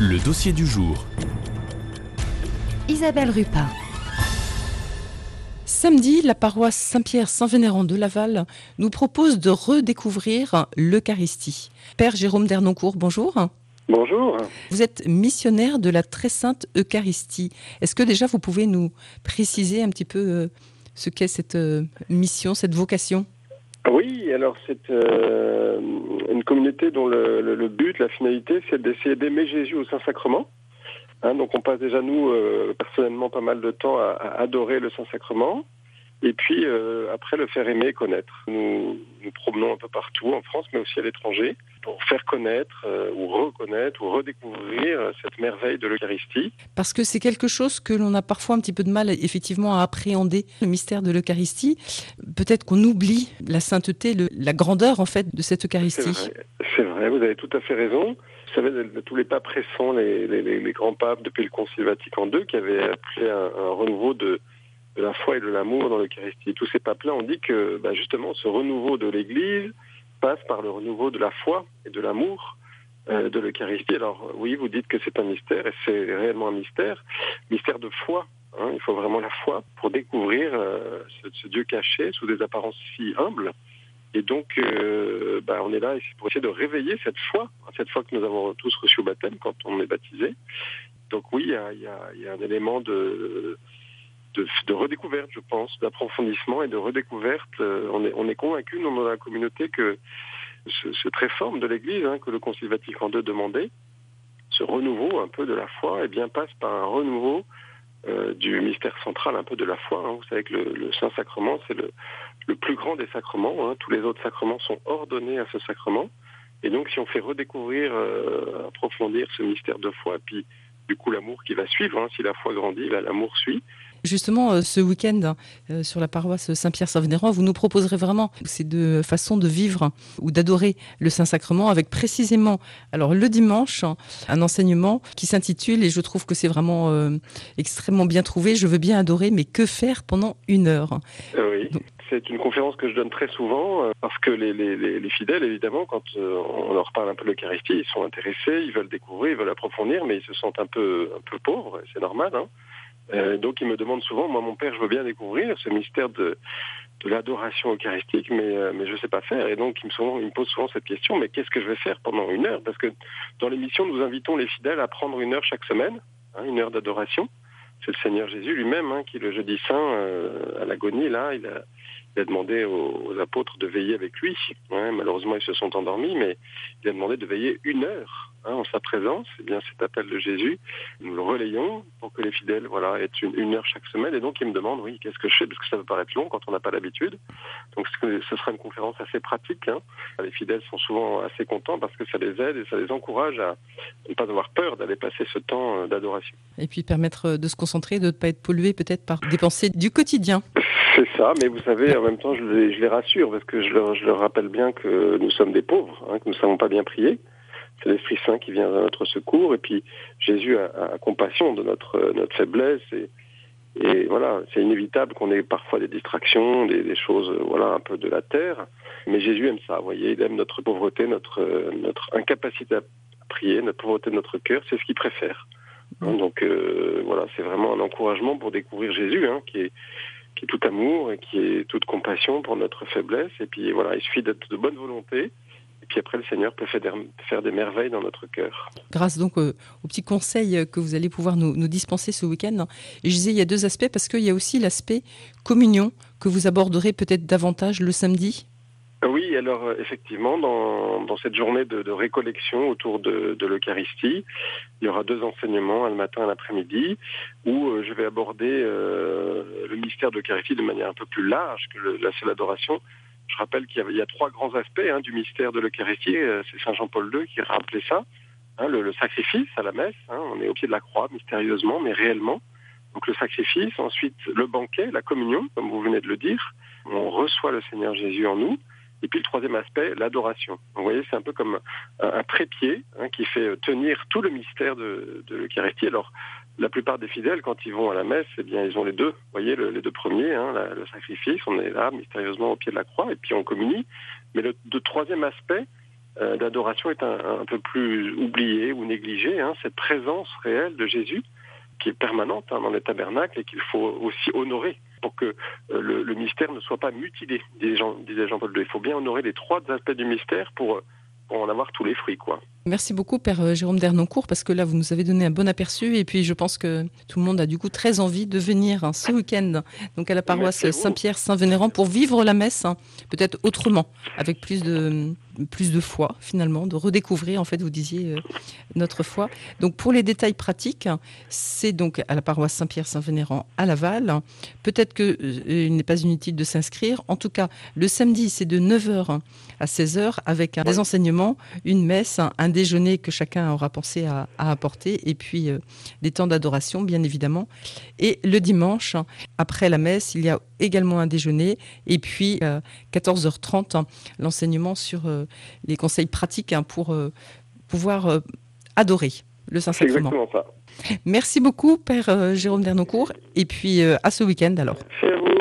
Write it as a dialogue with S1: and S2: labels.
S1: Le dossier du jour.
S2: Isabelle Rupin.
S3: Samedi, la paroisse Saint-Pierre-Saint-Vénérand de Laval nous propose de redécouvrir l'Eucharistie. Père Jérôme Dernoncourt, bonjour.
S4: Bonjour.
S3: Vous êtes missionnaire de la très sainte Eucharistie. Est-ce que déjà vous pouvez nous préciser un petit peu euh, ce qu'est cette euh, mission, cette vocation?
S4: Oui, alors c'est euh, une communauté dont le, but, la finalité, c'est d'essayer d'aimer Jésus au Saint-Sacrement. Hein, donc on passe déjà, nous, personnellement, pas mal de temps à adorer le Saint-Sacrement et puis euh, après le faire aimer et connaître. Nous nous promenons un peu partout en France, mais aussi à l'étranger, pour faire connaître euh, ou reconnaître ou redécouvrir cette merveille de l'Eucharistie.
S3: Parce que c'est quelque chose que l'on a parfois un petit peu de mal effectivement à appréhender, le mystère de l'Eucharistie. Peut-être qu'on oublie la sainteté, le, la grandeur en fait de cette Eucharistie.
S4: C'est vrai. vous avez tout à fait raison. Vous savez, tous les papes récents, les, les, les, grands papes depuis le Concile Vatican II, qui avaient appelé un, un renouveau de de la foi et de l'amour dans l'Eucharistie. Tous ces papes-là ont dit que bah, justement ce renouveau de l'Église passe par le renouveau de la foi et de l'amour euh, de l'Eucharistie. Alors oui, vous dites que c'est un mystère, et c'est réellement un mystère, mystère de foi. Hein. il faut vraiment la foi pour découvrir euh, ce, Dieu caché sous des apparences si humbles. Et donc, euh, bah, on est là pour essayer de réveiller cette foi, cette foi que nous avons tous reçue au baptême quand on est baptisé. Donc oui, il y a, un élément de de, redécouverte, je pense, d'approfondissement et de redécouverte. Euh, on est, on convaincu, dans la communauté, que cette réforme de l'Église hein, que le Concile Vatican II demandait, ce renouveau un peu de la foi, eh bien, passe par un renouveau euh, du mystère central un peu de la foi. Hein. Vous savez que le, Saint-Sacrement, c'est le, plus grand des sacrements. Hein. Tous les autres sacrements sont ordonnés à ce sacrement. Et donc, si on fait redécouvrir, euh, approfondir ce mystère de foi, puis du coup l'amour qui va suivre, si la foi grandit, l'amour suit,
S3: Justement, euh, ce week-end euh, sur la paroisse Saint-Pierre-Saint-Vénérand, vous nous proposerez vraiment ces deux façons de vivre ou d'adorer le Saint-Sacrement avec précisément, alors le dimanche, un enseignement qui s'intitule, et je trouve que c'est vraiment euh, extrêmement bien trouvé, Je veux bien adorer, mais que faire pendant une heure?
S4: Oui. C'est une conférence que je donne très souvent parce que les, les, fidèles, évidemment, quand on leur parle un peu de l'Eucharistie, ils sont intéressés, ils veulent découvrir, ils veulent approfondir, mais ils se sentent un peu, un peu pauvres, c'est normal. Hein euh, donc il me demande souvent, moi mon père, je veux bien découvrir ce mystère de, l'adoration eucharistique, mais, euh, je ne sais pas faire. Et donc il me, pose souvent cette question, mais qu'est-ce que je vais faire pendant une heure? Parce que dans l'émission, nous invitons les fidèles à prendre une heure chaque semaine, hein, une heure d'adoration. C'est le Seigneur Jésus lui-même hein, qui, le jeudi saint, euh, à l'agonie, là, il a, il a demandé aux, apôtres de veiller avec lui. Malheureusement, ils se sont endormis, mais il a demandé de veiller une heure hein, en sa présence. Et eh bien, cet appel de Jésus, nous le relayons pour que les fidèles, voilà, aient une, heure chaque semaine. Et donc, il me demande, oui, qu'est-ce que je fais? Parce que ça peut paraître long quand on n'a pas l'habitude. Donc, ce sera une conférence assez pratique. Hein. Les fidèles sont souvent assez contents parce que ça les aide et ça les encourage à ne pas avoir peur d'aller passer ce temps euh, d'adoration.
S3: Et puis permettre de se concentrer, de ne pas être pollué peut-être par des pensées du quotidien.
S4: Ça, mais vous savez, en même temps, je les, je les rassure parce que je leur, je leur, rappelle bien que nous sommes des pauvres, hein, que nous ne savons pas bien prier. C'est l'Esprit Saint qui vient à notre secours et puis Jésus a, a compassion de notre, notre faiblesse et, et voilà, c'est inévitable qu'on ait parfois des distractions, des, des, choses, voilà, un peu de la terre. Mais Jésus aime ça, vous voyez, il aime notre pauvreté, notre, notre incapacité à prier, notre pauvreté de notre cœur, c'est ce qu'il préfère. Hein, donc euh, voilà, c'est vraiment un encouragement pour découvrir Jésus, hein, qui est qui est tout amour et qui est toute compassion pour notre faiblesse. Et puis voilà, il suffit d'être de bonne volonté. Et puis après, le Seigneur peut faire des, merveilles dans notre cœur.
S3: Grâce donc euh, aux petits conseils que vous allez pouvoir nous, dispenser ce week-end. Je disais, il y a deux aspects, parce qu'il y a aussi l'aspect communion que vous aborderez peut-être davantage le samedi.
S4: Oui, alors euh, effectivement, dans, dans cette journée de, de récollection autour de, de l'Eucharistie, il y aura deux enseignements, un le matin et l'après-midi, où euh, je vais aborder euh, le mystère de l'Eucharistie de manière un peu plus large que la seule adoration. Je rappelle qu'il y, y, a trois grands aspects hein, du mystère de l'Eucharistie, c'est Saint Jean-Paul II qui a rappelé ça, hein, le, le, sacrifice à la messe, hein, on est au pied de la croix mystérieusement, mais réellement. Donc le sacrifice, ensuite le banquet, la communion, comme vous venez de le dire, on reçoit le Seigneur Jésus en nous, et puis le troisième aspect, l'adoration. Vous voyez, c'est un peu comme un, trépied hein, qui fait tenir tout le mystère de, de l'Eucharistie. Alors, la plupart des fidèles, quand ils vont à la messe, eh bien, ils ont les deux. Vous voyez, les deux premiers, hein, le sacrifice, on est là mystérieusement au pied de la croix, et puis on communie. Mais le, troisième aspect, d'adoration est un, peu plus oubliée ou négligée. Hein, cette présence réelle de Jésus qui est permanente dans les tabernacles et qu'il faut aussi honorer pour que le, mystère ne soit pas mutilé, disait Jean-Paul II. Il faut bien honorer les trois aspects du mystère pour, pour en avoir tous les fruits. quoi.
S3: Merci beaucoup, Père euh, Jérôme Dernoncourt, parce que là, vous nous avez donné un bon aperçu. Et puis, je pense que tout le monde a du coup très envie de venir hein, ce week-end donc à la paroisse Saint-Pierre-Saint-Vénérand pour vivre la messe, hein, peut-être autrement, avec plus de, plus de foi, finalement, de redécouvrir, en fait, vous disiez, euh, notre foi. Donc, pour les détails pratiques, c'est donc à la paroisse Saint-Pierre-Saint-Vénérand à Laval. Peut-être qu'il euh, n'est pas inutile de s'inscrire. En tout cas, le samedi, c'est de 9h à 16h avec des enseignements, une messe, un déjeuner que chacun aura pensé à, apporter, et puis euh, des temps d'adoration, bien évidemment. Et le dimanche, après la messe, il y a également un déjeuner, et puis 14h30, euh, l'enseignement sur euh, les conseils pratiques hein, pour pouvoir adorer le Saint-Sacrement. Merci beaucoup, Père Jérôme Dernoncourt, et puis à ce week-end alors.
S4: Merci à vous.